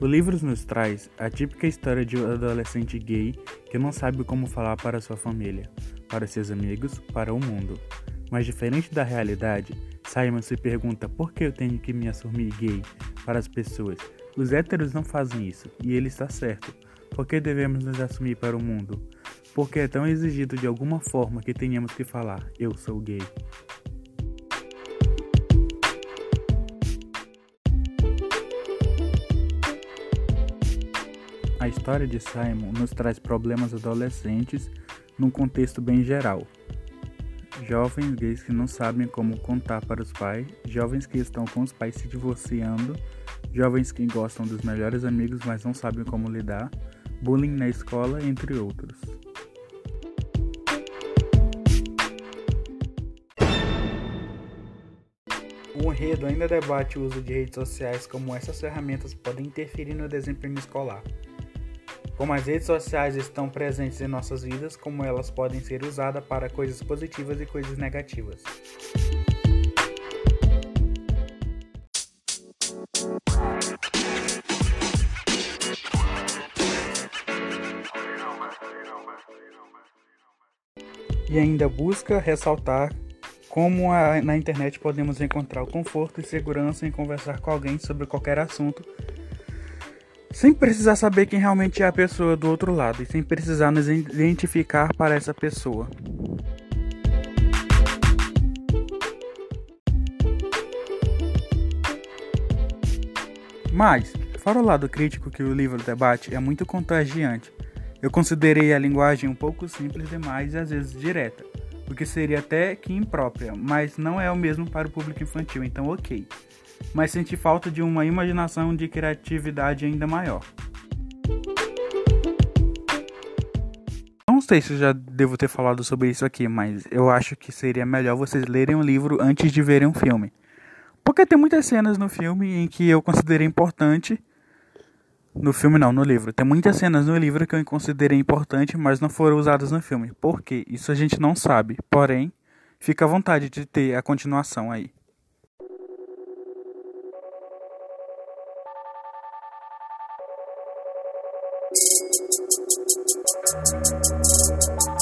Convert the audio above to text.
O livro nos traz a típica história de um adolescente gay que não sabe como falar para sua família, para seus amigos, para o mundo. Mas diferente da realidade, Simon se pergunta por que eu tenho que me assumir gay para as pessoas. Os héteros não fazem isso, e ele está certo. Por que devemos nos assumir para o mundo? Porque é tão exigido de alguma forma que tenhamos que falar: eu sou gay. A história de Simon nos traz problemas adolescentes num contexto bem geral. Jovens gays que não sabem como contar para os pais, jovens que estão com os pais se divorciando, jovens que gostam dos melhores amigos mas não sabem como lidar, bullying na escola, entre outros. O enredo ainda debate o uso de redes sociais como essas ferramentas podem interferir no desempenho escolar. Como as redes sociais estão presentes em nossas vidas, como elas podem ser usadas para coisas positivas e coisas negativas. E ainda busca ressaltar como a, na internet podemos encontrar o conforto e segurança em conversar com alguém sobre qualquer assunto sem precisar saber quem realmente é a pessoa do outro lado e sem precisar nos identificar para essa pessoa. Mas, fora o lado crítico que o livro debate, é muito contagiante. Eu considerei a linguagem um pouco simples demais e às vezes direta, o que seria até que imprópria, mas não é o mesmo para o público infantil, então ok mas senti falta de uma imaginação de criatividade ainda maior. Não sei se eu já devo ter falado sobre isso aqui, mas eu acho que seria melhor vocês lerem o livro antes de verem um filme. Porque tem muitas cenas no filme em que eu considerei importante. No filme não, no livro. Tem muitas cenas no livro que eu considerei importante, mas não foram usadas no filme. Por quê? Isso a gente não sabe. Porém, fica à vontade de ter a continuação aí. Thank you.